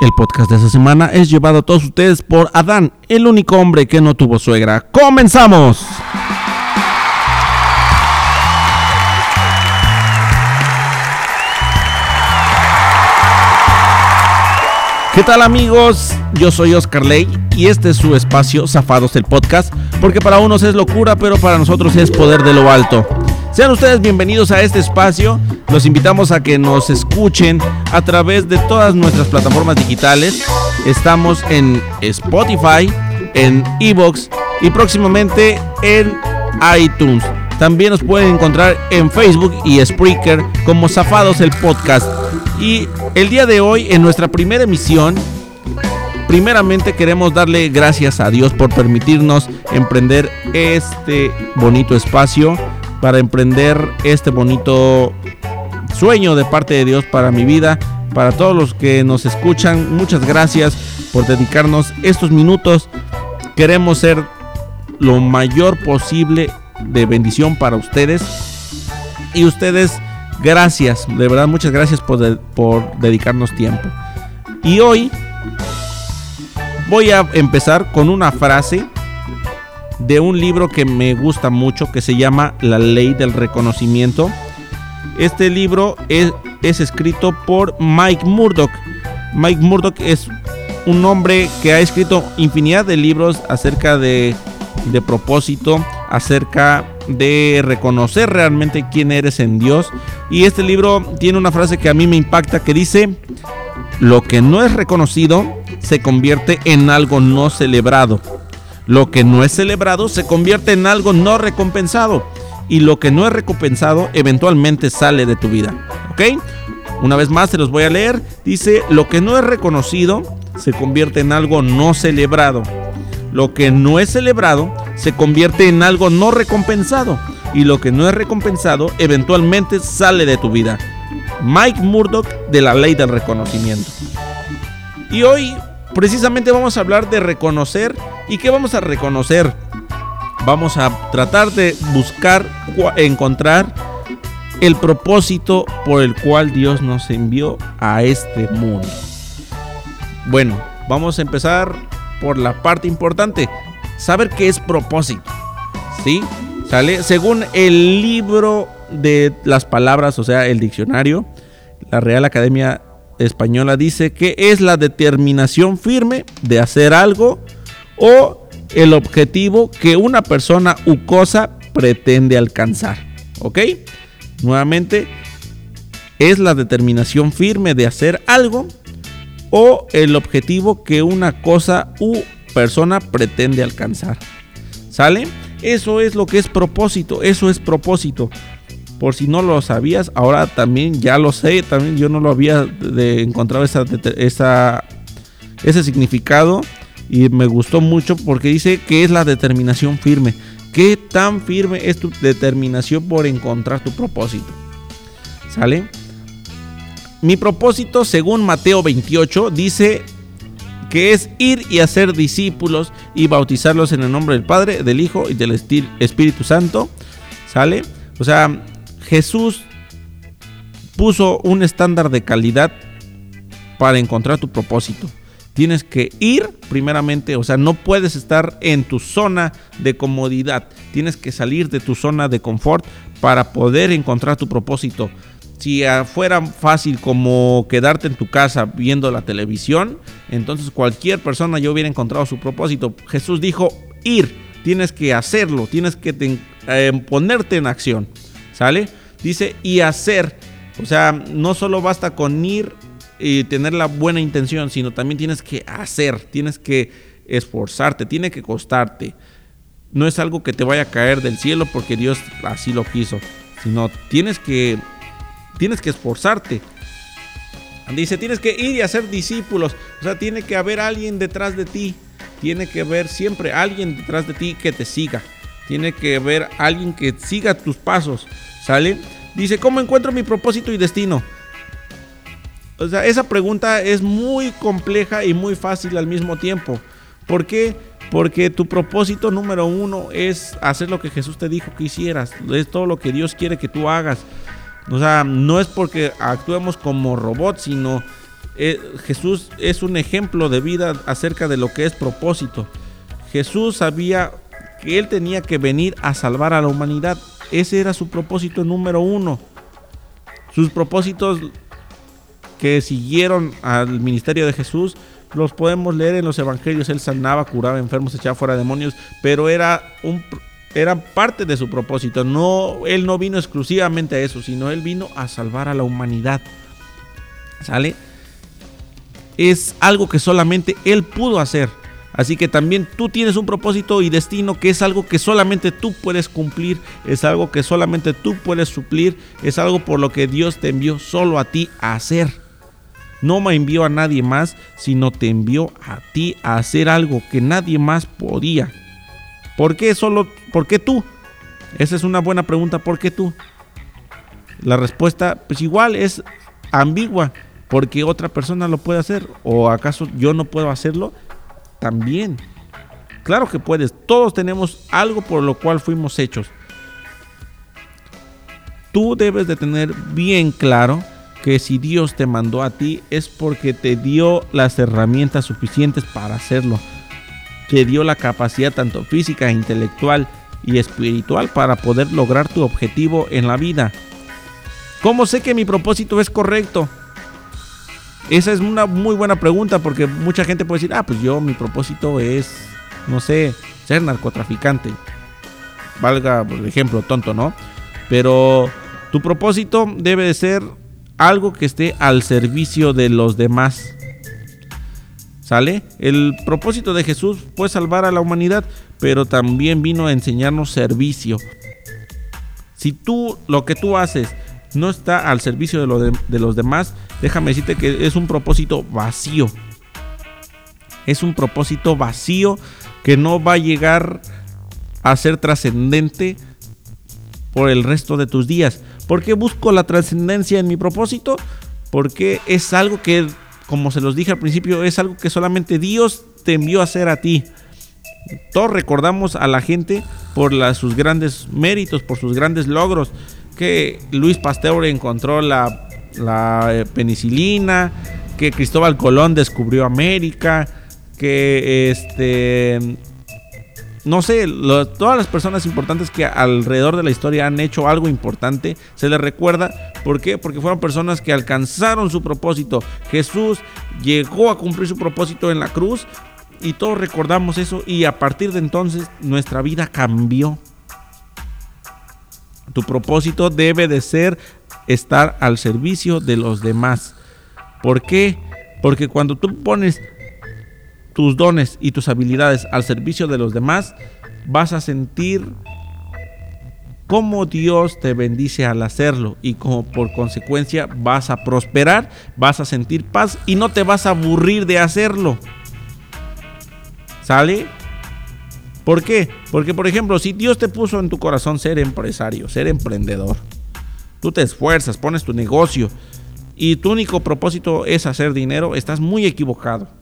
El podcast de esta semana es llevado a todos ustedes por Adán, el único hombre que no tuvo suegra. ¡Comenzamos! ¿Qué tal amigos? Yo soy Oscar Ley y este es su espacio Zafados el Podcast, porque para unos es locura, pero para nosotros es poder de lo alto. Sean ustedes bienvenidos a este espacio. Los invitamos a que nos escuchen a través de todas nuestras plataformas digitales. Estamos en Spotify, en Evox y próximamente en iTunes. También nos pueden encontrar en Facebook y Spreaker como Zafados el Podcast. Y el día de hoy, en nuestra primera emisión, primeramente queremos darle gracias a Dios por permitirnos emprender este bonito espacio, para emprender este bonito sueño de parte de Dios para mi vida. Para todos los que nos escuchan, muchas gracias por dedicarnos estos minutos. Queremos ser lo mayor posible de bendición para ustedes. Y ustedes, gracias, de verdad muchas gracias por, por dedicarnos tiempo. Y hoy voy a empezar con una frase de un libro que me gusta mucho que se llama La ley del reconocimiento. Este libro es, es escrito por Mike Murdoch. Mike Murdoch es un hombre que ha escrito infinidad de libros acerca de, de propósito, acerca de reconocer realmente quién eres en Dios. Y este libro tiene una frase que a mí me impacta que dice, lo que no es reconocido se convierte en algo no celebrado. Lo que no es celebrado se convierte en algo no recompensado. Y lo que no es recompensado eventualmente sale de tu vida. ¿Ok? Una vez más se los voy a leer. Dice, lo que no es reconocido se convierte en algo no celebrado. Lo que no es celebrado se convierte en algo no recompensado. Y lo que no es recompensado eventualmente sale de tu vida. Mike Murdoch de la ley del reconocimiento. Y hoy precisamente vamos a hablar de reconocer. ¿Y qué vamos a reconocer? Vamos a tratar de buscar, encontrar el propósito por el cual Dios nos envió a este mundo. Bueno, vamos a empezar por la parte importante. Saber qué es propósito. ¿Sí? ¿Sale? Según el libro de las palabras, o sea, el diccionario, la Real Academia española dice que es la determinación firme de hacer algo o el objetivo que una persona u cosa pretende alcanzar. ¿Ok? Nuevamente, es la determinación firme de hacer algo o el objetivo que una cosa u persona pretende alcanzar. ¿Sale? Eso es lo que es propósito, eso es propósito. Por si no lo sabías, ahora también ya lo sé. También yo no lo había encontrado esa, ese significado. Y me gustó mucho porque dice que es la determinación firme. ¿Qué tan firme es tu determinación por encontrar tu propósito? ¿Sale? Mi propósito, según Mateo 28, dice que es ir y hacer discípulos y bautizarlos en el nombre del Padre, del Hijo y del Espíritu Santo. ¿Sale? O sea, Jesús puso un estándar de calidad para encontrar tu propósito. Tienes que ir primeramente, o sea, no puedes estar en tu zona de comodidad. Tienes que salir de tu zona de confort para poder encontrar tu propósito. Si fuera fácil como quedarte en tu casa viendo la televisión, entonces cualquier persona ya hubiera encontrado su propósito. Jesús dijo, ir, tienes que hacerlo, tienes que eh, ponerte en acción. ¿Sale? Dice, y hacer. O sea, no solo basta con ir y tener la buena intención, sino también tienes que hacer, tienes que esforzarte, tiene que costarte. No es algo que te vaya a caer del cielo porque Dios así lo quiso, sino tienes que tienes que esforzarte. Dice, tienes que ir y hacer discípulos, o sea, tiene que haber alguien detrás de ti, tiene que haber siempre alguien detrás de ti que te siga. Tiene que haber alguien que siga tus pasos. ¿Sale? Dice, ¿cómo encuentro mi propósito y destino? O sea, esa pregunta es muy compleja y muy fácil al mismo tiempo. ¿Por qué? Porque tu propósito número uno es hacer lo que Jesús te dijo que hicieras. Es todo lo que Dios quiere que tú hagas. O sea, no es porque actuemos como robots, sino eh, Jesús es un ejemplo de vida acerca de lo que es propósito. Jesús sabía que él tenía que venir a salvar a la humanidad. Ese era su propósito número uno. Sus propósitos que siguieron al ministerio de Jesús los podemos leer en los evangelios. Él sanaba, curaba enfermos, echaba fuera demonios, pero era un era parte de su propósito. No, él no vino exclusivamente a eso, sino él vino a salvar a la humanidad. ¿Sale? Es algo que solamente él pudo hacer. Así que también tú tienes un propósito y destino que es algo que solamente tú puedes cumplir, es algo que solamente tú puedes suplir, es algo por lo que Dios te envió solo a ti a hacer. No me envió a nadie más, sino te envió a ti a hacer algo que nadie más podía. ¿Por qué solo, por qué tú? Esa es una buena pregunta, ¿por qué tú? La respuesta, pues igual es ambigua, porque otra persona lo puede hacer, o acaso yo no puedo hacerlo también. Claro que puedes, todos tenemos algo por lo cual fuimos hechos. Tú debes de tener bien claro que si Dios te mandó a ti es porque te dio las herramientas suficientes para hacerlo. Te dio la capacidad tanto física, intelectual y espiritual para poder lograr tu objetivo en la vida. ¿Cómo sé que mi propósito es correcto? Esa es una muy buena pregunta porque mucha gente puede decir, ah, pues yo mi propósito es, no sé, ser narcotraficante. Valga por ejemplo, tonto, ¿no? Pero tu propósito debe de ser algo que esté al servicio de los demás. ¿Sale? El propósito de Jesús fue salvar a la humanidad, pero también vino a enseñarnos servicio. Si tú lo que tú haces no está al servicio de, de, los demás, déjame decirte que es un propósito vacío. Es un propósito vacío que no va a llegar a ser trascendente por el resto de tus días. ¿Por qué busco la trascendencia en mi propósito? Porque es algo que, como se los dije al principio, es algo que solamente Dios te envió a hacer a ti. Todos recordamos a la gente por sus grandes méritos, por sus grandes logros que Luis Pasteur encontró la, eh, penicilina, que Cristóbal Colón descubrió América, que este no sé, todas las personas importantes que alrededor de la historia han hecho algo importante, se les recuerda. ¿Por qué? Porque fueron personas que alcanzaron su propósito. Jesús llegó a cumplir su propósito en la cruz y todos recordamos eso y a partir de entonces nuestra vida cambió. Tu propósito debe de ser estar al servicio de los demás. ¿Por qué? Porque cuando tú pones tus dones y tus habilidades al servicio de los demás, vas a sentir cómo Dios te bendice al hacerlo y como por consecuencia vas a prosperar, vas a sentir paz y no te vas a aburrir de hacerlo. ¿Sale? ¿Por qué? Porque, por ejemplo, si Dios te puso en tu corazón ser empresario, ser emprendedor, tú te esfuerzas, pones tu negocio y tu único propósito es hacer dinero, estás muy equivocado.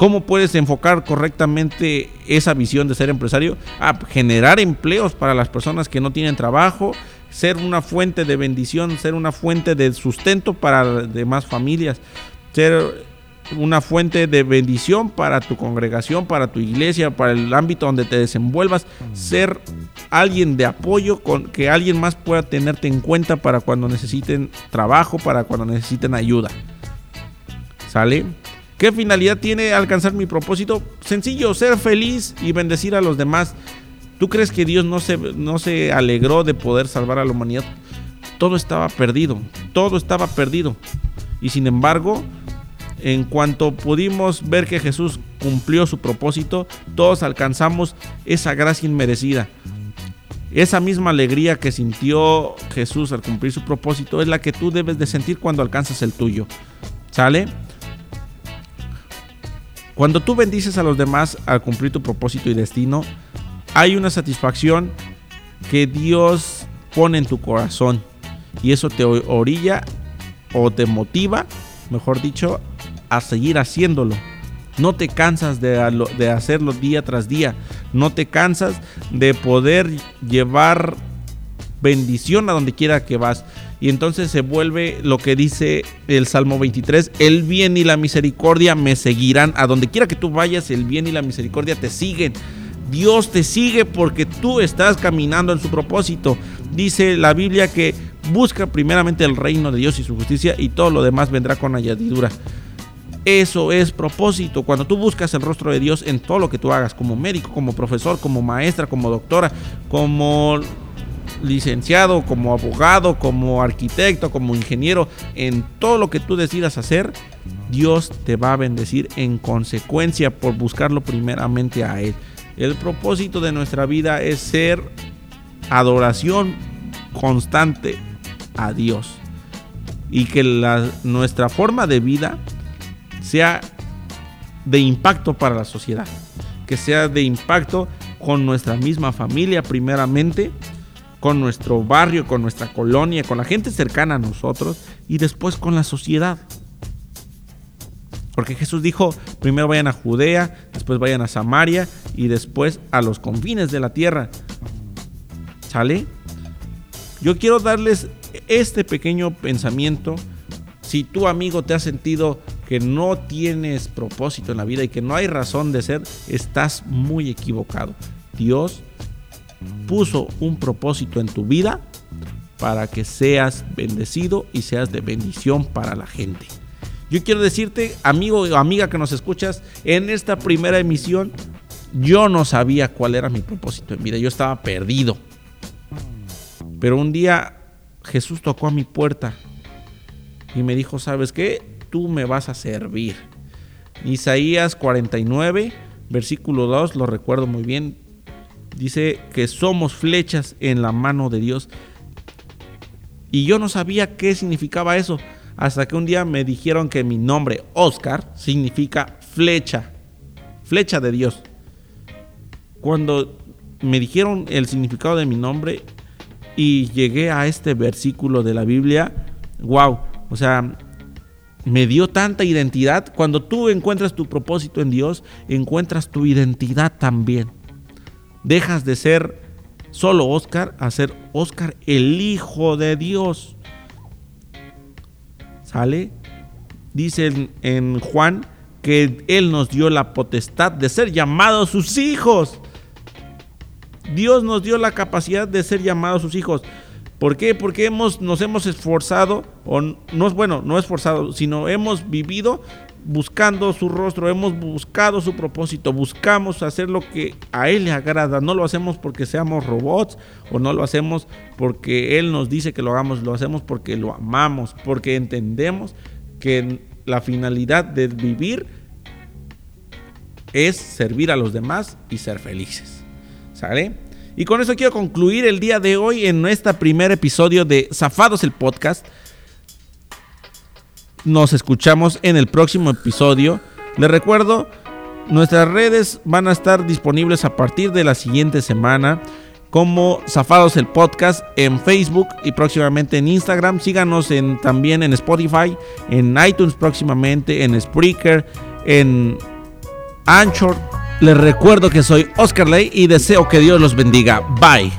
¿Cómo puedes enfocar correctamente esa visión de ser empresario? A generar empleos para las personas que no tienen trabajo, ser una fuente de bendición, ser una fuente de sustento para demás familias, ser una fuente de bendición para tu congregación, para tu iglesia, para el ámbito donde te desenvuelvas, ser alguien de apoyo con que alguien más pueda tenerte en cuenta para cuando necesiten trabajo, para cuando necesiten ayuda. ¿Sale? ¿Qué finalidad tiene alcanzar mi propósito? Sencillo, ser feliz y bendecir a los demás. ¿Tú crees que Dios no se, no se alegró de poder salvar a la humanidad? Todo estaba perdido, todo estaba perdido. Y sin embargo, en cuanto pudimos ver que Jesús cumplió su propósito, todos alcanzamos esa gracia inmerecida. Esa misma alegría que sintió Jesús al cumplir su propósito es la que tú debes de sentir cuando alcanzas el tuyo. ¿Sale? Cuando tú bendices a los demás al cumplir tu propósito y destino, hay una satisfacción que Dios pone en tu corazón y eso te orilla o te motiva, mejor dicho, a seguir haciéndolo. No te cansas de, de, hacerlo día tras día. No te cansas de poder llevar bendición a donde quiera que vas. Y entonces se vuelve lo que dice el Salmo 23, el bien y la misericordia me seguirán. A donde quiera que tú vayas, el bien y la misericordia te siguen. Dios te sigue porque tú estás caminando en su propósito. Dice la Biblia que busca primeramente el reino de Dios y su justicia y todo lo demás vendrá con añadidura. Eso es propósito. Cuando tú buscas el rostro de Dios en todo lo que tú hagas, como médico, como profesor, como maestra, como doctora, como licenciado, como abogado, como arquitecto, como ingeniero, en todo lo que tú decidas hacer, Dios te va a bendecir en consecuencia por buscarlo primeramente a Él. El propósito de nuestra vida es ser adoración constante a Dios y que nuestra forma de vida sea de impacto para la sociedad, que sea de impacto con nuestra misma familia primeramente, con nuestro barrio, con nuestra colonia, con la gente cercana a nosotros y después con la sociedad. Porque Jesús dijo, primero vayan a Judea, después vayan a Samaria y después a los confines de la tierra. ¿Sale? Yo quiero darles este pequeño pensamiento. Si tu amigo te ha sentido que no tienes propósito en la vida y que no hay razón de ser, estás muy equivocado. Dios puso un propósito en tu vida para que seas bendecido y seas de bendición para la gente. Yo quiero decirte, amigo o amiga que nos escuchas, en esta primera emisión yo no sabía cuál era mi propósito en vida, yo estaba perdido. Pero un día Jesús tocó a mi puerta y me dijo, ¿sabes qué? Tú me vas a servir. Isaías 49, versículo 2, lo recuerdo muy bien, dice que somos flechas en la mano de Dios. Y yo no sabía qué significaba eso, hasta que un día me dijeron que mi nombre, Oscar, significa flecha, flecha de Dios. Cuando me dijeron el significado de mi nombre y llegué a este versículo de la Biblia, wow, o sea, me dio tanta identidad. Cuando tú encuentras tu propósito en Dios, encuentras tu identidad también. Dejas de ser solo Oscar a ser Oscar el Hijo de Dios. ¿Sale? Dice en, Juan que Él nos dio la potestad de ser llamados sus hijos. Dios nos dio la capacidad de ser llamados sus hijos. ¿Por qué? Porque hemos, nos hemos esforzado, o no es bueno, no esforzado, sino hemos vivido buscando su rostro, hemos buscado su propósito, buscamos hacer lo que a Él le agrada. No lo hacemos porque seamos robots o no lo hacemos porque Él nos dice que lo hagamos, lo hacemos porque lo amamos, porque entendemos que la finalidad de vivir es servir a los demás y ser felices. ¿Sale? Y con eso quiero concluir el día de hoy en nuestro primer episodio de Zafados el Podcast. Nos escuchamos en el próximo episodio. Les recuerdo, nuestras redes van a estar disponibles a partir de la siguiente semana como Zafados el Podcast en Facebook y próximamente en Instagram. Síganos también en Spotify, en iTunes próximamente, en Spreaker, en Anchor. Les recuerdo que soy Oscar Ley y deseo que Dios los bendiga. Bye.